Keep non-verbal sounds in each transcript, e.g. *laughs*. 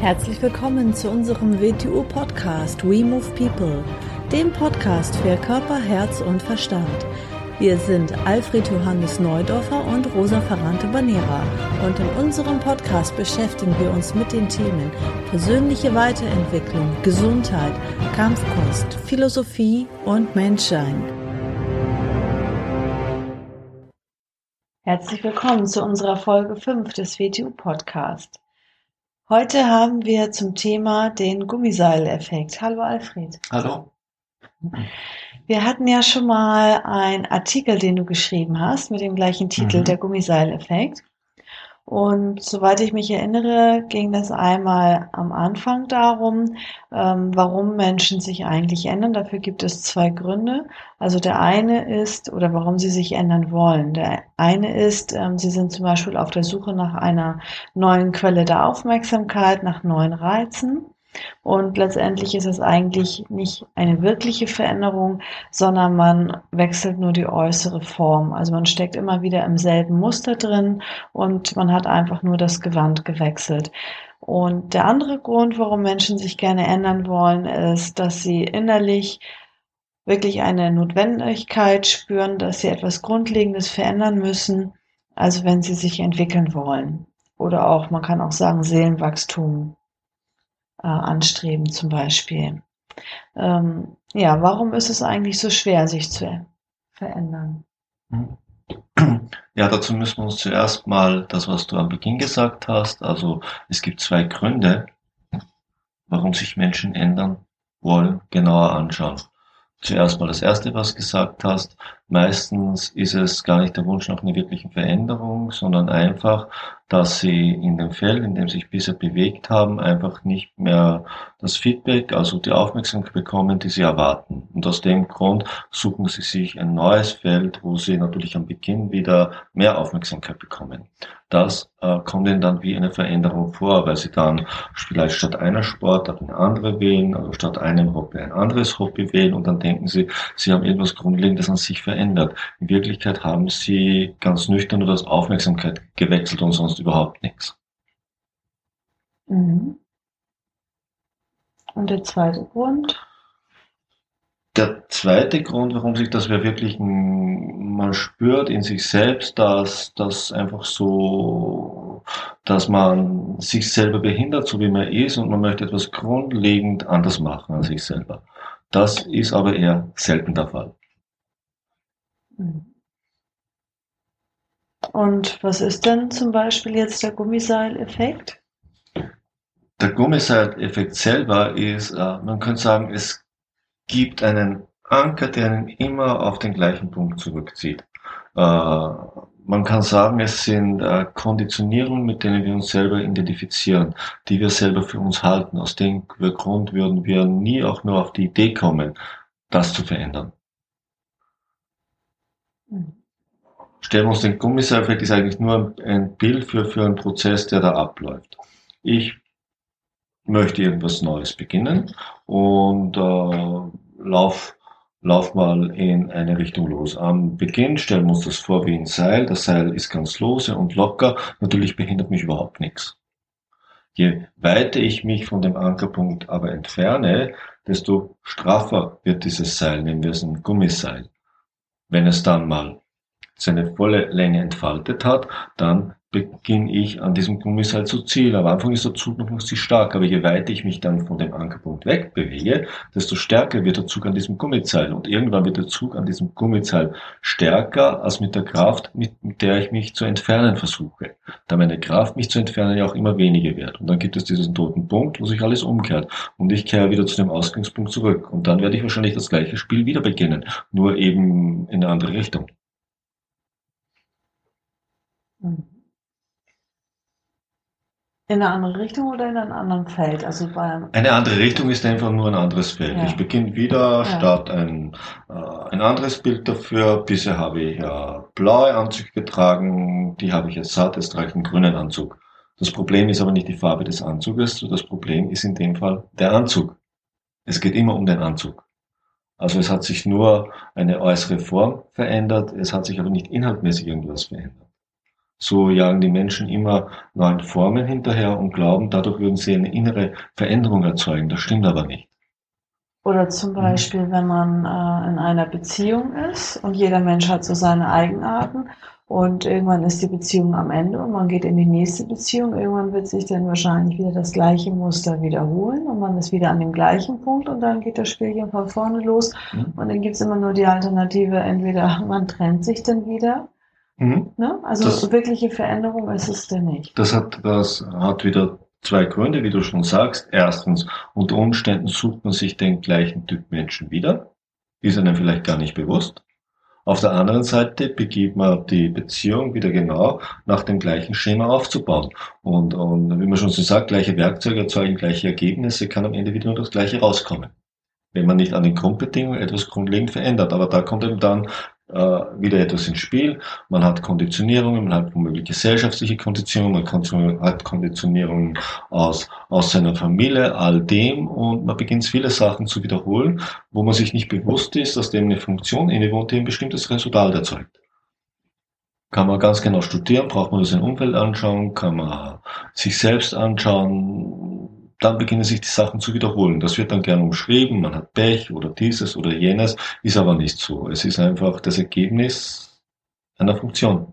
Herzlich willkommen zu unserem WTU-Podcast We Move People, dem Podcast für Körper, Herz und Verstand. Wir sind Alfred Johannes Neudorfer und Rosa Ferrante Banera und in unserem Podcast beschäftigen wir uns mit den Themen persönliche Weiterentwicklung, Gesundheit, Kampfkunst, Philosophie und Menschsein. Herzlich willkommen zu unserer Folge 5 des WTU-Podcast. Heute haben wir zum Thema den Gummiseileffekt. Hallo Alfred. Hallo. Wir hatten ja schon mal einen Artikel, den du geschrieben hast, mit dem gleichen Titel, Mhm. der Gummiseileffekt. Und soweit ich mich erinnere, ging das einmal am Anfang darum, ähm, warum Menschen sich eigentlich ändern. Dafür gibt es zwei Gründe. Also der eine ist, oder warum sie sich ändern wollen. Der eine ist, ähm, sie sind zum Beispiel auf der Suche nach einer neuen Quelle der Aufmerksamkeit, nach neuen Reizen. Und letztendlich ist es eigentlich nicht eine wirkliche Veränderung, sondern man wechselt nur die äußere Form. Also man steckt immer wieder im selben Muster drin und man hat einfach nur das Gewand gewechselt. Und der andere Grund, warum Menschen sich gerne ändern wollen, ist, dass sie innerlich wirklich eine Notwendigkeit spüren, dass sie etwas Grundlegendes verändern müssen, also wenn sie sich entwickeln wollen. Oder auch, man kann auch sagen, Seelenwachstum äh, anstreben zum Beispiel. Ähm, ja, warum ist es eigentlich so schwer, sich zu verändern? Ja, dazu müssen wir uns zuerst mal das, was du am Beginn gesagt hast, also es gibt zwei Gründe, warum sich Menschen ändern wollen, genauer anschauen. Zuerst mal das erste, was du gesagt hast. Meistens ist es gar nicht der Wunsch nach einer wirklichen Veränderung, sondern einfach, dass sie in dem Feld, in dem sie sich bisher bewegt haben, einfach nicht mehr das Feedback, also die Aufmerksamkeit bekommen, die sie erwarten. Und aus dem Grund suchen sie sich ein neues Feld, wo sie natürlich am Beginn wieder mehr Aufmerksamkeit bekommen. Das äh, kommt ihnen dann wie eine Veränderung vor, weil sie dann vielleicht statt einer Sportart eine andere wählen, also statt einem Hobby ein anderes Hobby wählen und dann denken sie, sie haben irgendwas Grundlegendes an sich verändert. In Wirklichkeit haben sie ganz nüchtern nur das Aufmerksamkeit gewechselt und sonst überhaupt nichts. Mhm. Und der zweite Grund? Der zweite Grund, warum sich das wirklich m, man spürt in sich selbst, dass das einfach so, dass man sich selber behindert, so wie man ist, und man möchte etwas grundlegend anders machen an sich selber. Das ist aber eher selten der Fall. Mhm. Und was ist denn zum Beispiel jetzt der Gummiseileffekt? Der Gummiseileffekt selber ist, äh, man könnte sagen, es gibt einen Anker, der einen immer auf den gleichen Punkt zurückzieht. Äh, man kann sagen, es sind äh, Konditionierungen, mit denen wir uns selber identifizieren, die wir selber für uns halten. Aus dem Grund würden wir nie auch nur auf die Idee kommen, das zu verändern. Stellen wir uns den Gummiseileffekt ist eigentlich nur ein Bild für, für einen Prozess, der da abläuft. Ich möchte irgendwas Neues beginnen und äh, lauf, lauf mal in eine Richtung los. Am Beginn stellen wir uns das vor wie ein Seil. Das Seil ist ganz lose und locker. Natürlich behindert mich überhaupt nichts. Je weiter ich mich von dem Ankerpunkt aber entferne, desto straffer wird dieses Seil, nennen wir es ein Gummiseil. Wenn es dann mal seine volle Länge entfaltet hat, dann beginne ich an diesem Gummiseil zu ziehen. Am Anfang ist der Zug noch nicht so stark, aber je weiter ich mich dann von dem Ankerpunkt wegbewege, desto stärker wird der Zug an diesem Gummiseil. Und irgendwann wird der Zug an diesem Gummiseil stärker als mit der Kraft, mit der ich mich zu entfernen versuche. Da meine Kraft, mich zu entfernen, ja auch immer weniger wird. Und dann gibt es diesen toten Punkt, wo sich alles umkehrt. Und ich kehre wieder zu dem Ausgangspunkt zurück. Und dann werde ich wahrscheinlich das gleiche Spiel wieder beginnen, nur eben in eine andere Richtung. Mhm. In eine andere Richtung oder in einem anderen Feld? Also bei Eine andere Richtung ist einfach nur ein anderes Feld. Ja. Ich beginne wieder, starte ein, äh, ein anderes Bild dafür. Bisher habe ich äh, blaue Anzüge getragen, die habe ich jetzt satt, jetzt trage ich einen grünen Anzug. Das Problem ist aber nicht die Farbe des Anzuges, das Problem ist in dem Fall der Anzug. Es geht immer um den Anzug. Also es hat sich nur eine äußere Form verändert, es hat sich aber nicht inhaltmäßig irgendwas verändert. So jagen die Menschen immer neuen Formen hinterher und glauben, dadurch würden sie eine innere Veränderung erzeugen. Das stimmt aber nicht. Oder zum Beispiel, wenn man äh, in einer Beziehung ist und jeder Mensch hat so seine Eigenarten und irgendwann ist die Beziehung am Ende und man geht in die nächste Beziehung. Irgendwann wird sich dann wahrscheinlich wieder das gleiche Muster wiederholen und man ist wieder an dem gleichen Punkt und dann geht das Spielchen von vorne los. Mhm. Und dann gibt's immer nur die Alternative, entweder man trennt sich dann wieder. Mhm. Ne? Also das, wirkliche Veränderung ist es denn nicht. Das hat, das hat wieder zwei Gründe, wie du schon sagst. Erstens, unter Umständen sucht man sich den gleichen Typ Menschen wieder. Ist einem vielleicht gar nicht bewusst. Auf der anderen Seite begibt man die Beziehung wieder genau nach dem gleichen Schema aufzubauen. Und, und wie man schon so sagt, gleiche Werkzeuge erzeugen gleiche Ergebnisse, kann am Ende wieder nur das Gleiche rauskommen. Wenn man nicht an den Grundbedingungen etwas grundlegend verändert. Aber da kommt eben dann wieder etwas ins Spiel. Man hat Konditionierungen, man hat womöglich gesellschaftliche Konditionierungen, man hat Konditionierungen aus, aus seiner Familie, all dem und man beginnt viele Sachen zu wiederholen, wo man sich nicht bewusst ist, dass dem eine Funktion innewohnt, die ein bestimmtes Resultat erzeugt. Kann man ganz genau studieren, braucht man sein Umfeld anschauen, kann man sich selbst anschauen, dann beginnen sich die Sachen zu wiederholen. Das wird dann gern umschrieben, man hat Pech oder dieses oder jenes, ist aber nicht so. Es ist einfach das Ergebnis einer Funktion.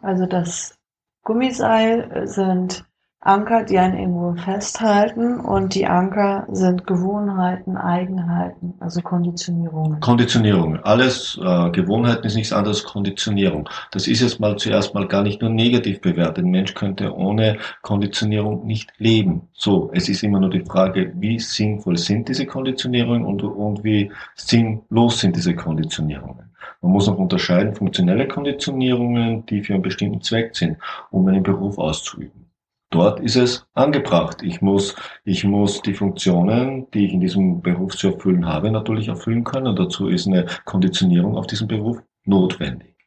Also das Gummiseil sind Anker, die einen irgendwo festhalten und die Anker sind Gewohnheiten, Eigenheiten, also Konditionierungen. Konditionierung. Alles äh, Gewohnheiten ist nichts anderes als Konditionierung. Das ist jetzt mal zuerst mal gar nicht nur negativ bewertet. Ein Mensch könnte ohne Konditionierung nicht leben. So, es ist immer nur die Frage, wie sinnvoll sind diese Konditionierungen und, und wie sinnlos sind diese Konditionierungen. Man muss noch unterscheiden funktionelle Konditionierungen, die für einen bestimmten Zweck sind, um einen Beruf auszuüben. Dort ist es angebracht. Ich muss, ich muss die Funktionen, die ich in diesem Beruf zu erfüllen habe, natürlich erfüllen können. Und dazu ist eine Konditionierung auf diesem Beruf notwendig.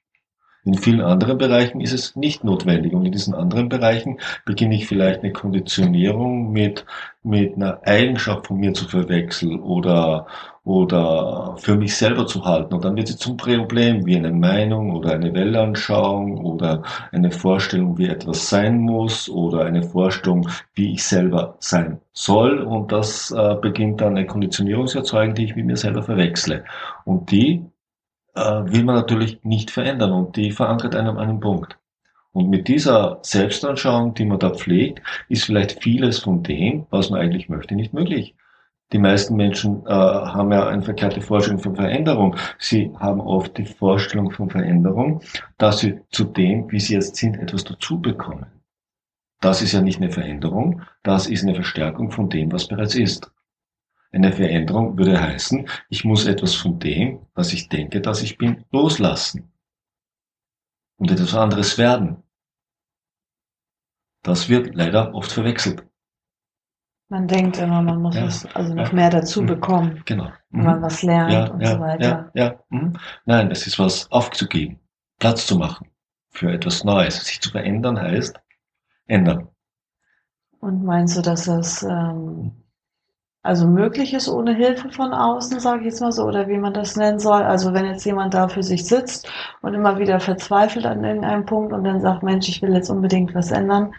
In vielen anderen Bereichen ist es nicht notwendig. Und in diesen anderen Bereichen beginne ich vielleicht eine Konditionierung mit, mit einer Eigenschaft von mir zu verwechseln oder, oder für mich selber zu halten. Und dann wird sie zum Problem, wie eine Meinung oder eine Weltanschauung oder eine Vorstellung, wie etwas sein muss oder eine Vorstellung, wie ich selber sein soll. Und das äh, beginnt dann eine Konditionierung zu erzeugen, die ich mit mir selber verwechsle. Und die will man natürlich nicht verändern und die verankert einem einen Punkt. Und mit dieser Selbstanschauung, die man da pflegt, ist vielleicht vieles von dem, was man eigentlich möchte, nicht möglich. Die meisten Menschen äh, haben ja eine verkehrte Vorstellung von Veränderung. Sie haben oft die Vorstellung von Veränderung, dass sie zu dem, wie sie jetzt sind, etwas dazu bekommen. Das ist ja nicht eine Veränderung, das ist eine Verstärkung von dem, was bereits ist. Eine Veränderung würde heißen, ich muss etwas von dem, was ich denke, dass ich bin, loslassen und etwas anderes werden. Das wird leider oft verwechselt. Man denkt immer, man muss ja, es also noch ja, mehr dazu mhm. bekommen, genau. wenn man mhm. was lernt ja, und so weiter. Ja, ja. Mhm. Nein, es ist was aufzugeben, Platz zu machen für etwas Neues. Sich zu verändern heißt ändern. Und meinst du, dass es ähm, also möglich ist ohne Hilfe von außen, sage ich jetzt mal so, oder wie man das nennen soll. Also wenn jetzt jemand da für sich sitzt und immer wieder verzweifelt an irgendeinem Punkt und dann sagt, Mensch, ich will jetzt unbedingt was ändern.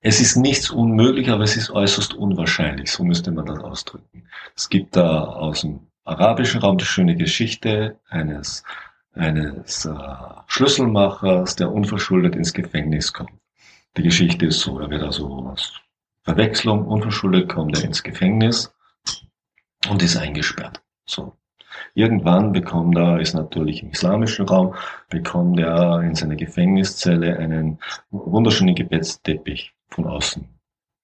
Es ist nichts unmöglich, aber es ist äußerst unwahrscheinlich, so müsste man das ausdrücken. Es gibt da aus dem arabischen Raum die schöne Geschichte eines, eines äh, Schlüsselmachers, der unverschuldet ins Gefängnis kommt. Die Geschichte ist so, er wird also was Verwechslung, unverschuldet kommt er ins Gefängnis und ist eingesperrt. So. Irgendwann bekommt er, ist natürlich im islamischen Raum, bekommt er in seiner Gefängniszelle einen wunderschönen Gebetsteppich von außen.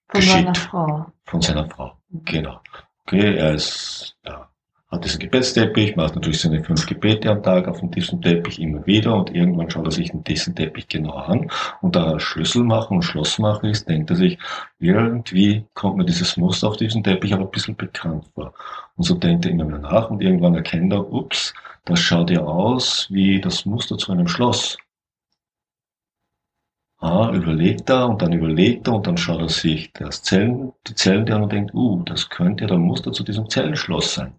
Von geschickt. seiner Frau. Von seiner Frau, genau. Okay, er ist, ja, hat diesen Gebetsteppich, macht natürlich seine fünf Gebete am Tag auf diesem Teppich immer wieder und irgendwann schaut er sich diesen Teppich genau an und da er Schlüsselmacher und Schlossmacher ist, denkt er sich, irgendwie kommt mir dieses Muster auf diesem Teppich aber ein bisschen bekannt vor. Und so denkt er immer mehr nach und irgendwann erkennt er, ups, das schaut ja aus wie das Muster zu einem Schloss. Ah, überlegt er und dann überlegt er und dann schaut er sich das Zellen, die Zellen an und denkt, uh, das könnte ja der Muster zu diesem Zellenschloss sein.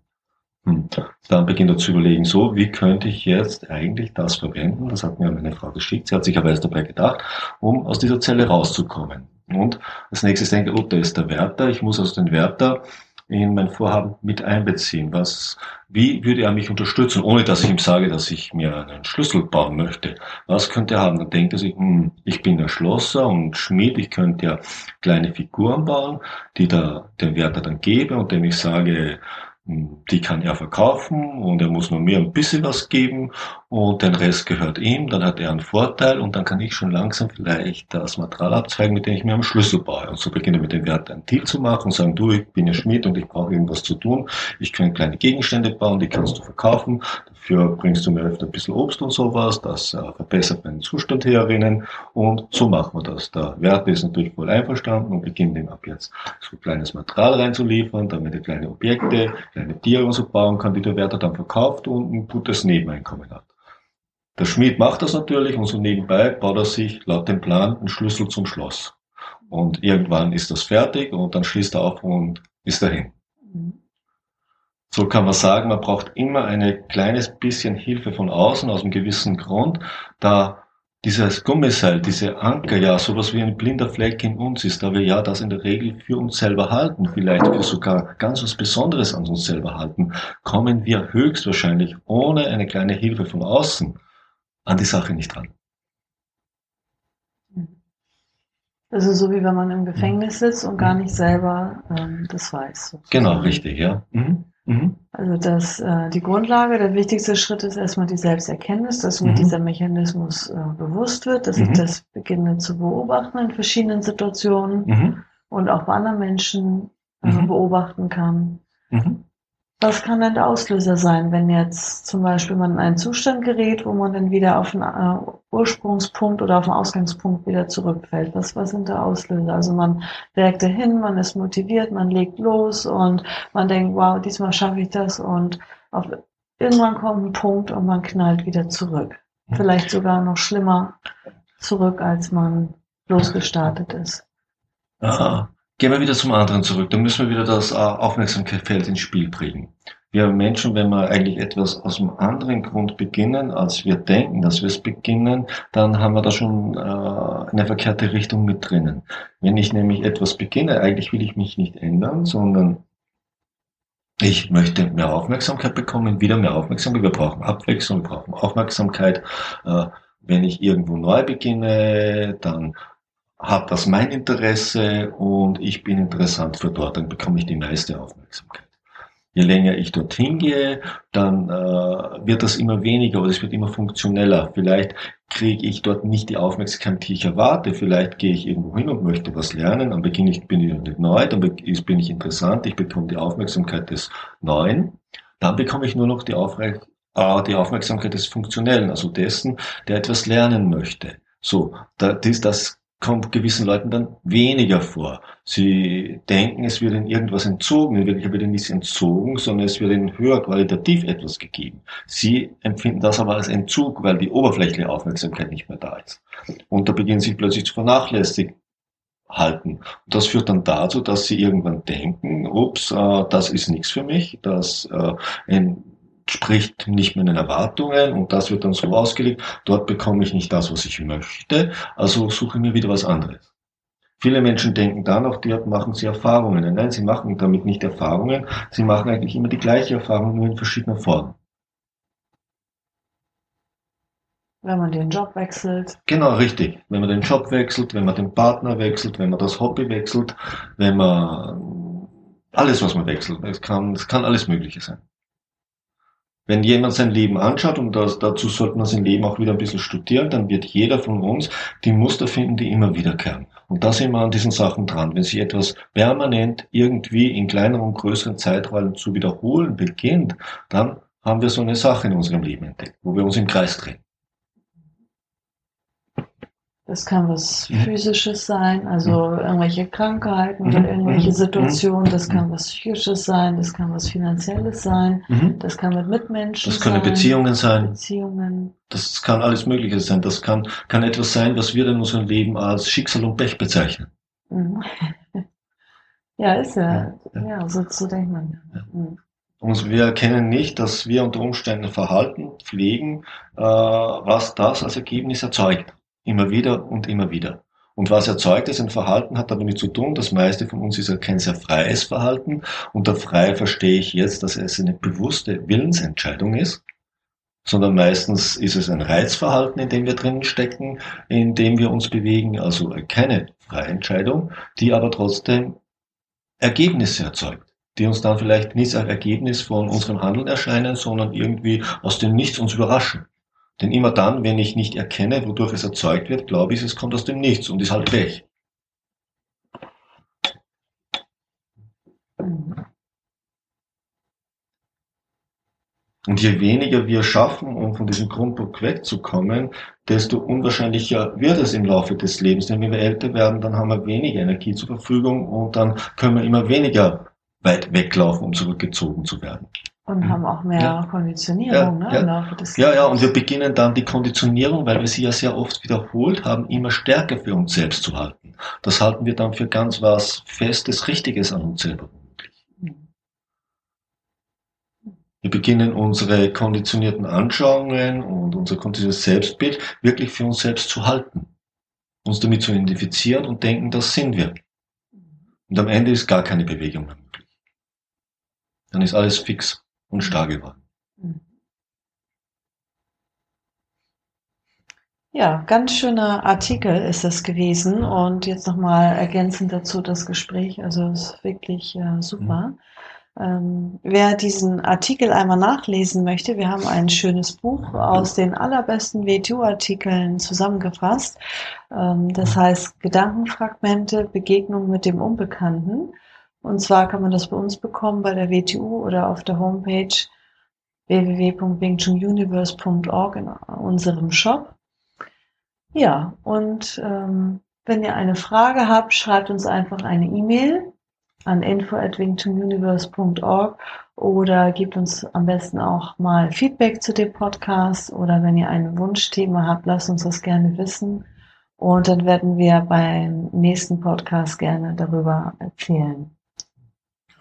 Hm. Dann beginnt er zu überlegen, so, wie könnte ich jetzt eigentlich das verwenden? Das hat mir meine Frau geschickt. Sie hat sich aber erst dabei gedacht, um aus dieser Zelle rauszukommen. Und als nächstes denke ich, oh, da ist der Wärter. Ich muss aus dem Wärter in mein Vorhaben mit einbeziehen. Was, wie würde er mich unterstützen, ohne dass ich ihm sage, dass ich mir einen Schlüssel bauen möchte? Was könnte er haben? Dann denkt er sich, hm, ich bin der Schlosser und Schmied, ich könnte ja kleine Figuren bauen, die da dem Wärter dann gebe und dem ich sage, die kann er verkaufen und er muss nur mir ein bisschen was geben und den Rest gehört ihm, dann hat er einen Vorteil und dann kann ich schon langsam vielleicht das Material abzweigen, mit dem ich mir einen Schlüssel baue. Und so beginne ich mit dem Wert einen Deal zu machen und sagen, du, ich bin ja Schmied und ich brauche irgendwas zu tun. Ich kann kleine Gegenstände bauen, die kannst du verkaufen. Dafür bringst du mir öfter ein bisschen Obst und sowas, das äh, verbessert meinen Zustand herinnen und so machen wir das. Der Wert ist natürlich wohl einverstanden und beginnt ihm ab jetzt so kleines Material reinzuliefern, damit er kleine Objekte, kleine Tiere und so bauen kann, die der Wärter dann verkauft und ein gutes Nebeneinkommen hat. Der Schmied macht das natürlich und so nebenbei baut er sich laut dem Plan einen Schlüssel zum Schloss. Und irgendwann ist das fertig und dann schließt er auf und ist dahin. Mhm. So kann man sagen, man braucht immer ein kleines bisschen Hilfe von außen, aus einem gewissen Grund, da dieses Gummiseil, diese Anker ja sowas wie ein blinder Fleck in uns ist, da wir ja das in der Regel für uns selber halten, vielleicht für sogar ganz was Besonderes an uns selber halten, kommen wir höchstwahrscheinlich ohne eine kleine Hilfe von außen an die Sache nicht ran. Also so wie wenn man im Gefängnis sitzt und gar nicht selber ähm, das weiß. Sozusagen. Genau, richtig, ja. Mhm. Mhm. Also das, äh, die Grundlage, der wichtigste Schritt ist erstmal die Selbsterkenntnis, dass mir mhm. dieser Mechanismus äh, bewusst wird, dass ich mhm. das beginne zu beobachten in verschiedenen Situationen mhm. und auch bei anderen Menschen äh, mhm. beobachten kann. Was kann denn der Auslöser sein, wenn jetzt zum Beispiel man in einen Zustand gerät, wo man dann wieder auf einen äh, Ursprungspunkt oder auf einen Ausgangspunkt wieder zurückfällt? Was, was sind da Auslöser? Also man wägt dahin, man ist motiviert, man legt los und man denkt, wow, diesmal schaffe ich das und auf, irgendwann kommt ein Punkt und man knallt wieder zurück. Vielleicht sogar noch schlimmer zurück, als man losgestartet ist. Aha. Gehen wir wieder zum anderen zurück. Da müssen wir wieder das äh, Aufmerksamkeitsfeld ins Spiel bringen. Wir Menschen, wenn wir eigentlich etwas aus einem anderen Grund beginnen, als wir denken, dass wir es beginnen, dann haben wir da schon äh, eine verkehrte Richtung mit drinnen. Wenn ich nämlich etwas beginne, eigentlich will ich mich nicht ändern, sondern ich möchte mehr Aufmerksamkeit bekommen, wieder mehr Aufmerksamkeit. Wir brauchen Abwechslung, wir brauchen Aufmerksamkeit. Äh, wenn ich irgendwo neu beginne, dann hat das mein Interesse und ich bin interessant für dort, dann bekomme ich die meiste Aufmerksamkeit. Je länger ich dorthin gehe, dann äh, wird das immer weniger oder es wird immer funktioneller. Vielleicht kriege ich dort nicht die Aufmerksamkeit, die ich erwarte. Vielleicht gehe ich irgendwo hin und möchte was lernen. Dann beginne ich, bin ich nicht neu, dann bin ich interessant, ich bekomme die Aufmerksamkeit des Neuen. Dann bekomme ich nur noch die, Aufre äh, die Aufmerksamkeit des Funktionellen, also dessen, der etwas lernen möchte. So, das, das kommt gewissen Leuten dann weniger vor. Sie denken, es wird ihnen irgendwas entzogen, in Wirklichkeit wird ihnen nichts entzogen, sondern es wird ihnen höher qualitativ etwas gegeben. Sie empfinden das aber als Entzug, weil die oberflächliche Aufmerksamkeit nicht mehr da ist. Und da beginnen sie plötzlich zu vernachlässigen halten. Und das führt dann dazu, dass sie irgendwann denken, ups, äh, das ist nichts für mich, das äh, entspricht nicht meinen Erwartungen und das wird dann so ausgelegt, dort bekomme ich nicht das, was ich möchte, also suche mir wieder was anderes. Viele Menschen denken dann auch, dort machen sie Erfahrungen. Nein, sie machen damit nicht Erfahrungen, sie machen eigentlich immer die gleiche Erfahrung, nur in verschiedener Form. Wenn man den Job wechselt. Genau, richtig. Wenn man den Job wechselt, wenn man den Partner wechselt, wenn man das Hobby wechselt, wenn man alles, was man wechselt. Es kann, es kann alles Mögliche sein. Wenn jemand sein Leben anschaut, und das, dazu sollte man sein Leben auch wieder ein bisschen studieren, dann wird jeder von uns die Muster finden, die immer wiederkehren. Und da sind wir an diesen Sachen dran. Wenn sich etwas permanent irgendwie in kleineren und größeren Zeiträumen zu wiederholen beginnt, dann haben wir so eine Sache in unserem Leben entdeckt, wo wir uns im Kreis drehen. Das kann was mhm. physisches sein, also mhm. irgendwelche Krankheiten oder mhm. irgendwelche mhm. Situationen. Das kann was psychisches sein, das kann was finanzielles sein, mhm. das kann mit Mitmenschen sein. Das können Beziehungen sein. Beziehungen. Das kann alles Mögliche sein. Das kann, kann etwas sein, was wir in unserem Leben als Schicksal und Pech bezeichnen. Mhm. *laughs* Ja, ist ja, ja, ja so, so denkt man. Ja. Und wir erkennen nicht, dass wir unter Umständen Verhalten pflegen, äh, was das als Ergebnis erzeugt. Immer wieder und immer wieder. Und was erzeugt ist ein Verhalten, hat damit zu tun, das meiste von uns ist ja kein sehr freies Verhalten. Unter frei verstehe ich jetzt, dass es eine bewusste Willensentscheidung ist, sondern meistens ist es ein Reizverhalten, in dem wir drinnen stecken, in dem wir uns bewegen, also keine freie Entscheidung, die aber trotzdem Ergebnisse erzeugt die uns dann vielleicht nicht als Ergebnis von unserem Handeln erscheinen, sondern irgendwie aus dem Nichts uns überraschen. Denn immer dann, wenn ich nicht erkenne, wodurch es erzeugt wird, glaube ich, es kommt aus dem Nichts und ist halt weg. Und je weniger wir schaffen, um von diesem Grunddruck wegzukommen, desto unwahrscheinlicher wird es im Laufe des Lebens. Denn wenn wir älter werden, dann haben wir weniger Energie zur Verfügung und dann können wir immer weniger weit weglaufen, um zurückgezogen zu werden. Und mhm. haben auch mehr ja. Konditionierung ja, ne, ja. Ja, ja, und wir beginnen dann die Konditionierung, weil wir sie ja sehr oft wiederholt haben, immer stärker für uns selbst zu halten. Das halten wir dann für ganz was Festes, Richtiges an uns selber. Wir beginnen unsere konditionierten Anschauungen und unser konditioniertes Selbstbild wirklich für uns selbst zu halten. Uns damit zu identifizieren und denken, das sind wir. Und am Ende ist gar keine Bewegung mehr möglich. Dann ist alles fix und starr geworden. Mhm. Ja, ganz schöner Artikel ist es gewesen und jetzt nochmal ergänzend dazu das Gespräch. Also es ist wirklich äh, super. Mhm. Ähm, wer diesen Artikel einmal nachlesen möchte, wir haben ein schönes Buch aus den allerbesten WTU-Artikeln zusammengefasst. Ähm, das heißt Gedankenfragmente, Begegnung mit dem Unbekannten. Und zwar kann man das bei uns bekommen bei der WTU oder auf der Homepage www.wingchunguniverse.org in unserem Shop. Ja, und ähm, wenn ihr eine Frage habt, schreibt uns einfach eine E-Mail an info@wingchunguniverse.org oder gebt uns am besten auch mal Feedback zu dem Podcast oder wenn ihr ein Wunschthema habt, lasst uns das gerne wissen und dann werden wir beim nächsten Podcast gerne darüber erzählen.